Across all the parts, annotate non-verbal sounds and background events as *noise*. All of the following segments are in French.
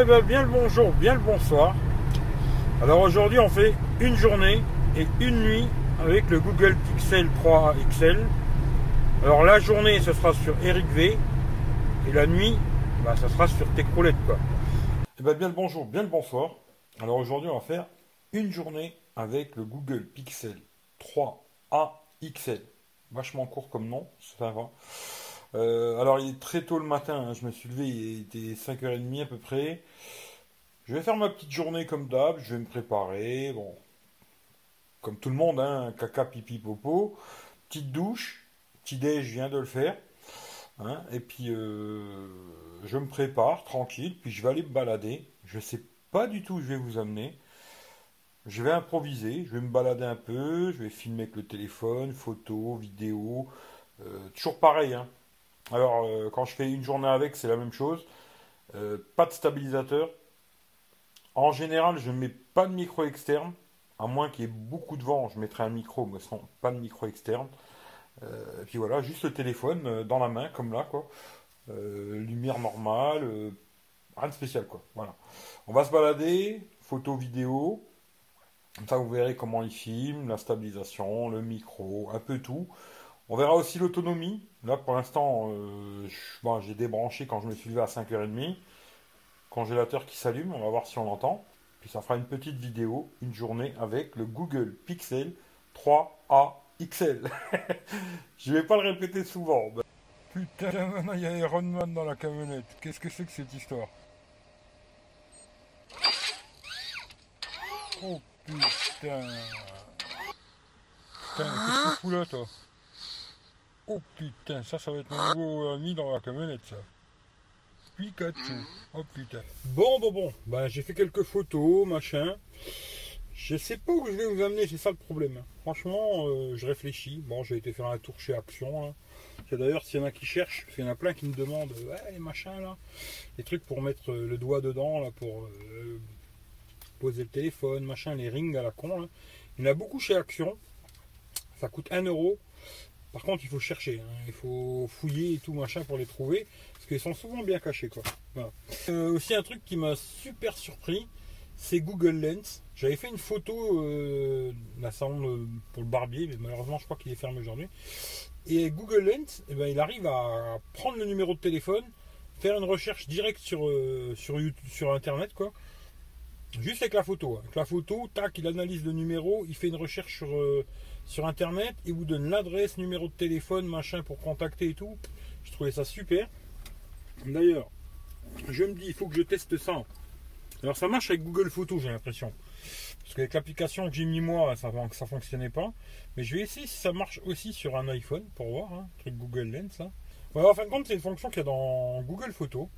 Et bien, bien le bonjour, bien le bonsoir. Alors aujourd'hui, on fait une journée et une nuit avec le Google Pixel 3 XL. Alors la journée, ce sera sur Eric V. Et la nuit, bah, ça sera sur Techroulette, quoi. Et bien, bien le bonjour, bien le bonsoir. Alors aujourd'hui, on va faire une journée avec le Google Pixel 3A XL. Vachement court comme nom, ça va. Euh, alors il est très tôt le matin, hein. je me suis levé, il était 5h30 à peu près. Je vais faire ma petite journée comme d'hab, je vais me préparer, bon, comme tout le monde, hein, caca, pipi, popo, petite douche, petit déj, je viens de le faire, hein. et puis euh, je me prépare tranquille, puis je vais aller me balader, je sais pas du tout où je vais vous amener, je vais improviser, je vais me balader un peu, je vais filmer avec le téléphone, photos, vidéos, euh, toujours pareil, hein. Alors, euh, quand je fais une journée avec, c'est la même chose. Euh, pas de stabilisateur. En général, je ne mets pas de micro externe. À moins qu'il y ait beaucoup de vent, je mettrai un micro, mais sans pas de micro externe. Euh, et puis voilà, juste le téléphone dans la main, comme là, quoi. lumière normale, rien de spécial, quoi. Voilà. On va se balader, photo, vidéo. Comme ça, vous verrez comment il filme, la stabilisation, le micro, un peu tout. On verra aussi l'autonomie. Là, pour l'instant, euh, j'ai débranché quand je me suis levé à 5h30. Congélateur qui s'allume, on va voir si on l'entend. Puis ça fera une petite vidéo, une journée avec le Google Pixel 3A XL. *laughs* je vais pas le répéter souvent. Putain, maintenant il y a Iron Man dans la camionnette. Qu'est-ce que c'est que cette histoire? Oh putain. Putain, qu'est-ce que tu fous là, toi? Oh putain, ça, ça va être mon nouveau ami dans la camionnette, ça. Pikachu. Oh putain. Bon, bon, bon. Ben, j'ai fait quelques photos, machin. Je sais pas où je vais vous amener, c'est ça le problème. Franchement, euh, je réfléchis. Bon, j'ai été faire un tour chez Action. D'ailleurs, s'il y en a qui cherchent, il y en a plein qui me demandent ouais, les machins là, les trucs pour mettre euh, le doigt dedans, là, pour euh, poser le téléphone, machin, les rings à la con. Il y en a beaucoup chez Action. Ça coûte 1 euro. Par contre, il faut chercher, hein. il faut fouiller et tout machin pour les trouver, parce qu'ils sont souvent bien cachés. Quoi. Euh, aussi un truc qui m'a super surpris, c'est Google Lens. J'avais fait une photo euh, d'un salon pour le barbier, mais malheureusement je crois qu'il est fermé aujourd'hui. Et Google Lens, eh ben, il arrive à prendre le numéro de téléphone, faire une recherche directe sur, euh, sur, YouTube, sur Internet, quoi. Juste avec la photo. Avec la photo, tac, il analyse le numéro, il fait une recherche sur, euh, sur internet, il vous donne l'adresse, numéro de téléphone, machin pour contacter et tout. Je trouvais ça super. D'ailleurs, je me dis, il faut que je teste ça. Alors ça marche avec Google Photos, j'ai l'impression. Parce qu'avec l'application que j'ai mis moi, ça ne fonctionnait pas. Mais je vais essayer si ça marche aussi sur un iPhone pour voir. Hein, truc Google Lens. Hein. en fin de compte, c'est une fonction qu'il y a dans Google Photos.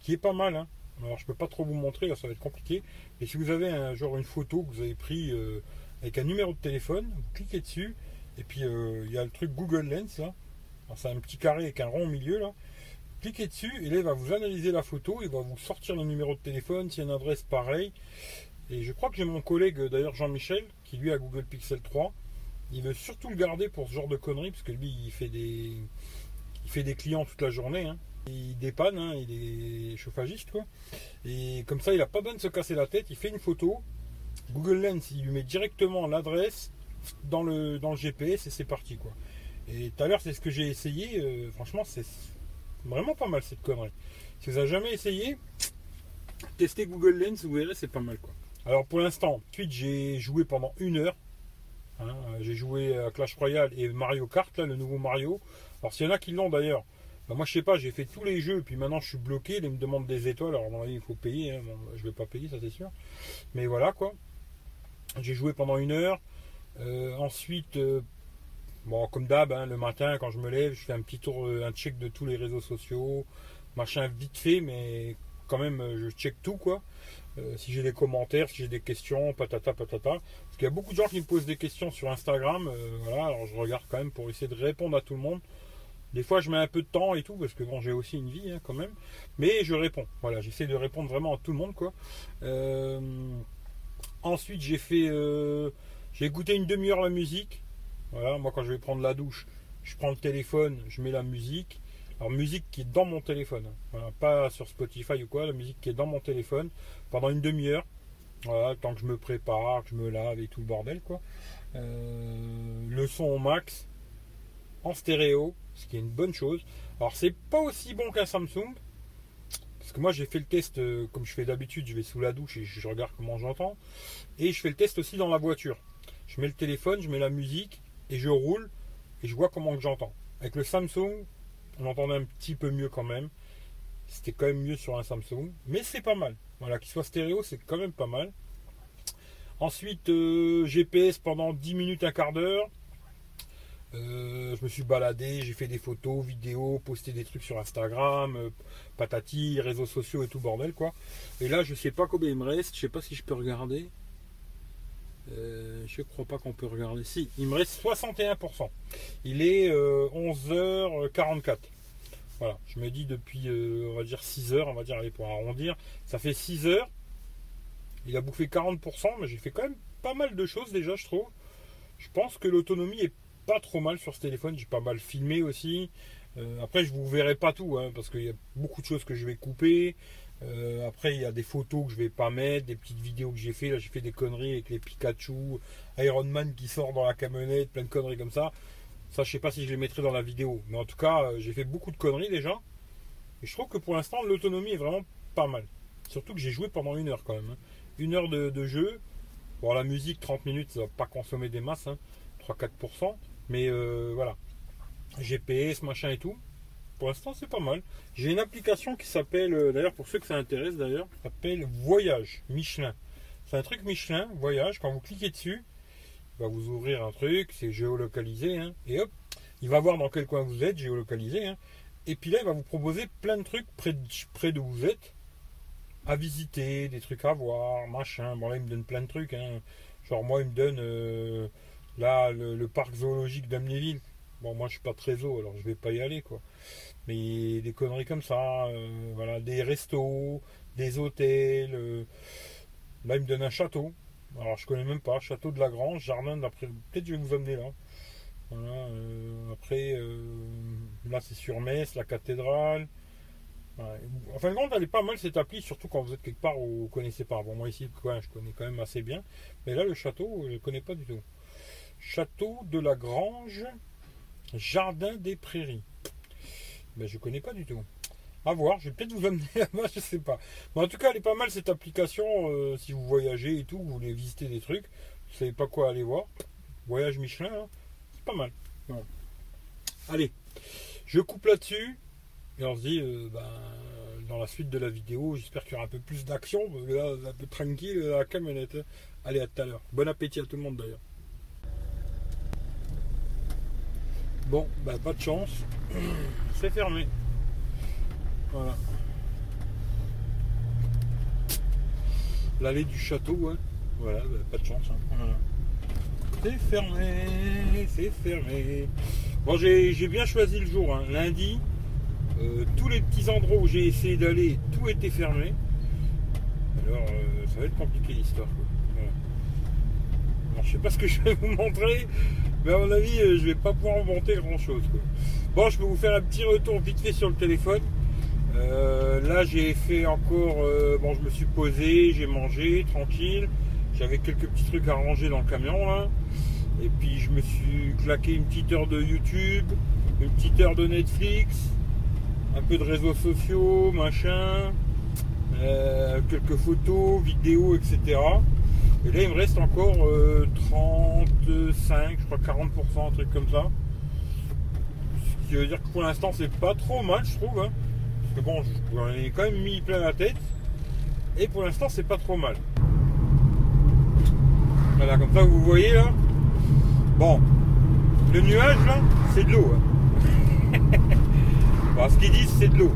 Qui est pas mal. Hein. Alors je peux pas trop vous montrer, là ça va être compliqué. Mais si vous avez un genre une photo que vous avez pris euh, avec un numéro de téléphone, vous cliquez dessus, et puis euh, il y a le truc Google Lens là. C'est un petit carré avec un rond au milieu là. Cliquez dessus et là il va vous analyser la photo, il va vous sortir le numéro de téléphone, s'il y a une adresse pareille. Et je crois que j'ai mon collègue d'ailleurs Jean-Michel qui lui a Google Pixel 3. Il veut surtout le garder pour ce genre de conneries parce que lui il fait des il fait des clients toute la journée. Hein. Il dépanne, hein, il est chauffagiste quoi. Et comme ça, il a pas besoin de se casser la tête. Il fait une photo. Google Lens, il lui met directement l'adresse dans le, dans le GPS et c'est parti quoi. Et tout à l'heure, c'est ce que j'ai essayé. Euh, franchement, c'est vraiment pas mal cette connerie. Si vous n'avez jamais essayé, testez Google Lens, vous verrez, c'est pas mal quoi. Alors pour l'instant, ensuite j'ai joué pendant une heure. Hein. j'ai joué à Clash Royale et Mario Kart, là, le nouveau Mario. Alors s'il y en a qui l'ont d'ailleurs, bah, moi, je sais pas, j'ai fait tous les jeux, puis maintenant je suis bloqué. Ils me demandent des étoiles. Alors, à mon avis, il faut payer. Hein. je vais pas payer, ça c'est sûr. Mais voilà quoi. J'ai joué pendant une heure. Euh, ensuite, euh, bon, comme d'hab, hein, le matin, quand je me lève, je fais un petit tour, euh, un check de tous les réseaux sociaux. Machin vite fait, mais quand même, je check tout quoi. si j'ai des commentaires, si j'ai des questions, patata patata. Parce qu'il y a beaucoup de gens qui me posent des questions sur Instagram. voilà, alors je regarde quand même pour essayer de répondre à tout le monde. Des fois, je mets un peu de temps et tout, parce que bon, j'ai aussi une vie hein, quand même. Mais je réponds. Voilà, j'essaie de répondre vraiment à tout le monde, quoi. Ensuite, j'ai fait. Euh, j'ai écouté une demi-heure la musique. Voilà, moi, quand je vais prendre la douche, je prends le téléphone, je mets la musique. Alors musique qui est dans mon téléphone, hein. pas sur Spotify ou quoi, la musique qui est dans mon téléphone pendant une demi-heure. Voilà, tant que je me prépare, que je me lave et tout le bordel quoi. Euh, le son au max, en stéréo, ce qui est une bonne chose. Alors c'est pas aussi bon qu'un Samsung, parce que moi j'ai fait le test euh, comme je fais d'habitude, je vais sous la douche et je regarde comment j'entends. Et je fais le test aussi dans la voiture. Je mets le téléphone, je mets la musique et je roule et je vois comment j'entends. Avec le Samsung, on entendait un petit peu mieux quand même. C'était quand même mieux sur un Samsung, mais c'est pas mal. Voilà, qu'il soit stéréo, c'est quand même pas mal. Ensuite, euh, GPS pendant 10 minutes, un quart d'heure. Euh, je me suis baladé, j'ai fait des photos, vidéos, posté des trucs sur Instagram, euh, patati, réseaux sociaux et tout bordel quoi. Et là, je sais pas combien il me reste, je sais pas si je peux regarder. je crois pas qu'on peut regarder. Si, il me reste 61%. Il est 11h44. Voilà, je me dis depuis, euh, on va dire 6 heures, on va dire, allez, pour arrondir, ça fait 6 heures. Il a bouffé 40%, mais j'ai fait quand même pas mal de choses déjà, je trouve. Je pense que l'autonomie est pas trop mal sur ce téléphone. J'ai pas mal filmé aussi. Euh, après, je vous verrai pas tout, hein, parce qu'il y a beaucoup de choses que je vais couper. Euh, après, il y a des photos que je vais pas mettre, des petites vidéos que j'ai fait. Là, j'ai fait des conneries avec les Pikachu, Iron Man qui sort dans la camionnette, plein de conneries comme ça. Ça, je sais pas si je les mettrai dans la vidéo. Mais en tout cas, euh, j'ai fait beaucoup de conneries déjà. Et je trouve que pour l'instant, l'autonomie est vraiment pas mal. Surtout que j'ai joué pendant une heure quand même. Hein. Une heure de, jeu. Bon, la musique, 30 minutes, ça va pas consommer des masses. 3-4%. Mais euh, voilà. GPS, machin et tout. Pour l'instant, c'est pas mal. J'ai une application qui s'appelle, euh, d'ailleurs, pour ceux que ça intéresse d'ailleurs, s'appelle Voyage Michelin. C'est un truc Michelin, Voyage. Quand vous cliquez dessus, va vous ouvrir un truc, c'est géolocalisé, hein, et hop, il va voir dans quel coin vous êtes, géolocalisé, hein, et puis là, il va vous proposer plein de trucs près de, près où vous êtes, à visiter, des trucs à voir, machin. Bon, là, il me donne plein de trucs, hein. genre moi, il me donne, euh, là, le, parc zoologique d'Amnéville. Bon, moi, je suis pas très zoo, alors je vais pas y aller, quoi. Mais des conneries comme ça, euh, voilà, des restos, des hôtels. Euh, là, il me donne un château. Alors je connais même pas, Château de la Grange, jardin d'après. Peut-être je vais vous amener là. Euh, après, là c'est sur Metz, la cathédrale. En fin de compte, elle est pas mal cette appli, surtout quand vous êtes quelque part où vous connaissez pas. Bon, moi ici, je connais quand même assez bien. Mais là, le château, je ne connais pas du tout. Château de la Grange, jardin des prairies. Ben, je connais pas du tout. À voir, je vais peut-être vous amener *laughs* là-bas, je sais pas. Mais en tout cas, elle est pas mal cette application euh, si vous voyagez et tout, vous voulez visiter des trucs, vous savez pas quoi aller voir. Voyage Michelin, hein, c'est pas mal. Allez, je coupe là-dessus et on se dit euh, ben, dans la suite de la vidéo, j'espère qu'il y aura un peu plus d'action parce que là, un peu tranquille la camionnette. Hein. Allez, à tout à l'heure. Bon appétit à tout le monde d'ailleurs. Bon, ben, pas de chance, *clears throat* c'est fermé. Voilà. L'allée du château, hein. Voilà, bah, pas de chance. Hein. C'est fermé, c'est fermé. Bon, j'ai bien choisi le jour, hein. lundi. Euh, tous les petits endroits où j'ai essayé d'aller, tout était fermé. Alors, euh, ça va être compliqué l'histoire. Alors, je sais pas ce que je vais vous montrer, mais à mon avis, euh, je vais pas pouvoir monter grand chose. Bon, je peux vous faire un petit retour vite fait sur le téléphone. Euh, là, j'ai fait encore. Euh, bon, je me suis posé, j'ai mangé tranquille. J'avais quelques petits trucs à ranger dans le camion là. Et puis, je me suis claqué une petite heure de YouTube, une petite heure de Netflix, un peu de réseaux sociaux, machin, quelques photos, vidéos, etc. Et là, il me reste encore 35, je crois 40%, un truc comme ça. Ce qui veut dire que pour l'instant, c'est pas trop mal, je trouve. Hein que bon, j'en ai quand même mis plein la tête. Et pour l'instant, c'est pas trop mal. Voilà, comme ça, vous voyez là. Bon, le nuage là, c'est de l'eau. Hein. *laughs* ce qu'ils disent, c'est de l'eau.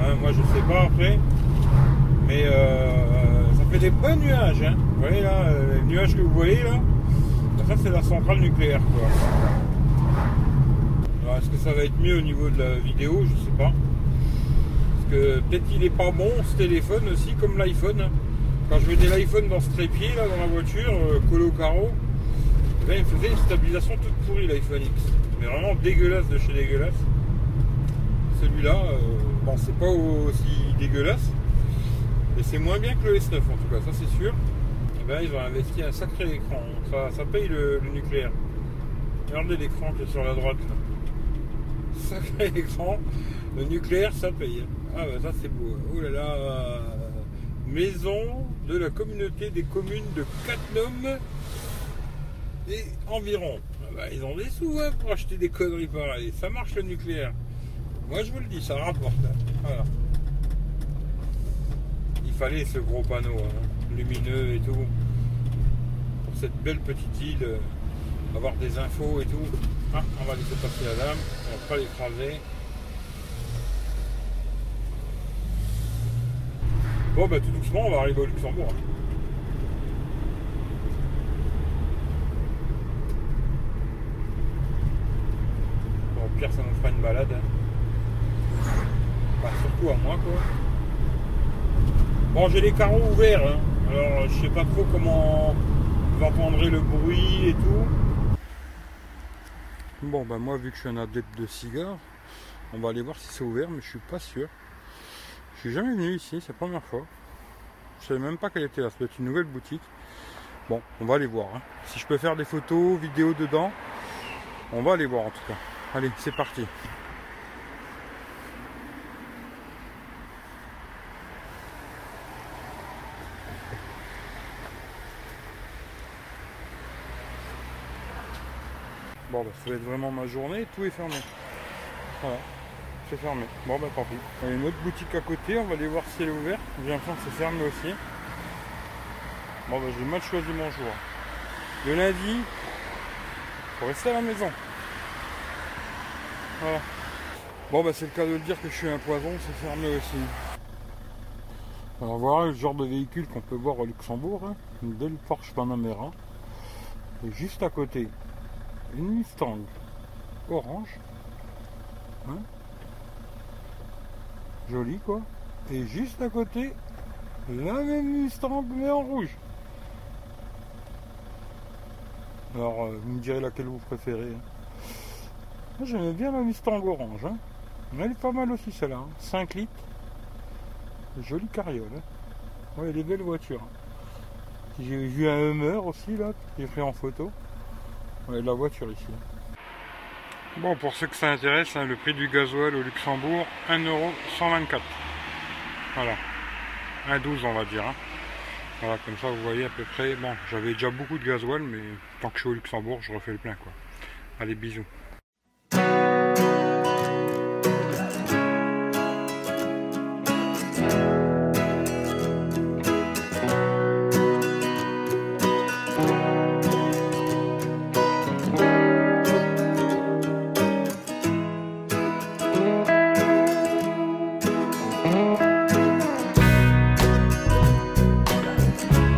Hein, moi, je sais pas après. Mais euh, des bons nuages. Hein. Vous voyez là, euh, les nuages que vous voyez là, ça c'est la centrale nucléaire. Alors, est-ce que ça va être mieux au niveau de la vidéo? Je sais pas peut-être qu'il est pas bon ce téléphone aussi comme l'iPhone. Quand je mettais l'iPhone dans ce trépied là dans la voiture, euh, collé au carreau, là il me faisait une stabilisation toute pourrie l'iPhone X. Mais vraiment dégueulasse de chez dégueulasse. celui-là. Euh, bon, c'est pas aussi dégueulasse, mais c'est moins bien que le S9 en tout cas, ça c'est sûr. Et eh ben, ils ont investi un sacré écran. Ça, paye le, nucléaire. Regardez l'écran qui est sur la droite. *laughs* Sacré écran. Le nucléaire, ça paye. Ah bah ça c'est beau. Oh là là. Maison de la communauté des communes de Catnum et environ. Ah bah, ils ont des sous hein, pour acheter des conneries pareilles. Ça marche le nucléaire. Moi je vous le dis, ça rapporte. Hein. Voilà. Fallait ce gros panneau hein, lumineux et tout. Pour cette belle petite île, euh, avoir des infos et tout. Ah, on va laisser passer la dame, on va pas l'écraser. Bon bah tout doucement on va arriver au Luxembourg. Bon au pire ça nous fera une balade. Hein. Bah, surtout à moi quoi. Bon j'ai les carreaux ouverts, hein. alors je sais pas trop comment vous entendrez le bruit et tout. Bon bah moi vu que je suis un adepte de cigares, on va aller voir si c'est ouvert mais je suis pas sûr. Je suis jamais venu ici, c'est la première fois. Je savais même pas qu'elle était là, ça doit être une nouvelle boutique. Bon, on va aller voir. Hein. Si je peux faire des photos, vidéos dedans, on va aller voir en tout cas. Allez, c'est parti. Bon, bah, ça va être vraiment ma journée, tout est fermé. Voilà fermé. Bon bah tant pis. Il y a une autre boutique à côté, on va aller voir si elle est ouverte. L'impression que c'est fermé aussi. Bon bah j'ai mal choisi mon jour. Le lundi, faut rester à la maison. Voilà. Bon bah c'est le cas de le dire que je suis un poison, c'est fermé aussi. Alors voilà le genre de véhicule qu'on peut voir au Luxembourg, hein. une belle Porsche juste à côté, une Mustang orange. Hein Joli quoi. Et juste à côté, la même Mustang mais en rouge. Alors euh, vous me direz laquelle vous préférez. Hein. Moi bien la Mustang orange. Hein. Elle est pas mal aussi celle-là. 5 hein. litres. Jolie carriole. Hein. Ouais, elle est belle voiture. J'ai vu un Hummer aussi là, j'ai pris en photo. Ouais, la voiture ici. Bon, pour ceux que ça intéresse, hein, le prix du gasoil au Luxembourg, 1,124€. Voilà. 1,12€ on va dire. Hein. Voilà, comme ça vous voyez à peu près. Bon, j'avais déjà beaucoup de gasoil, mais tant que je suis au Luxembourg, je refais le plein quoi. Allez, bisous.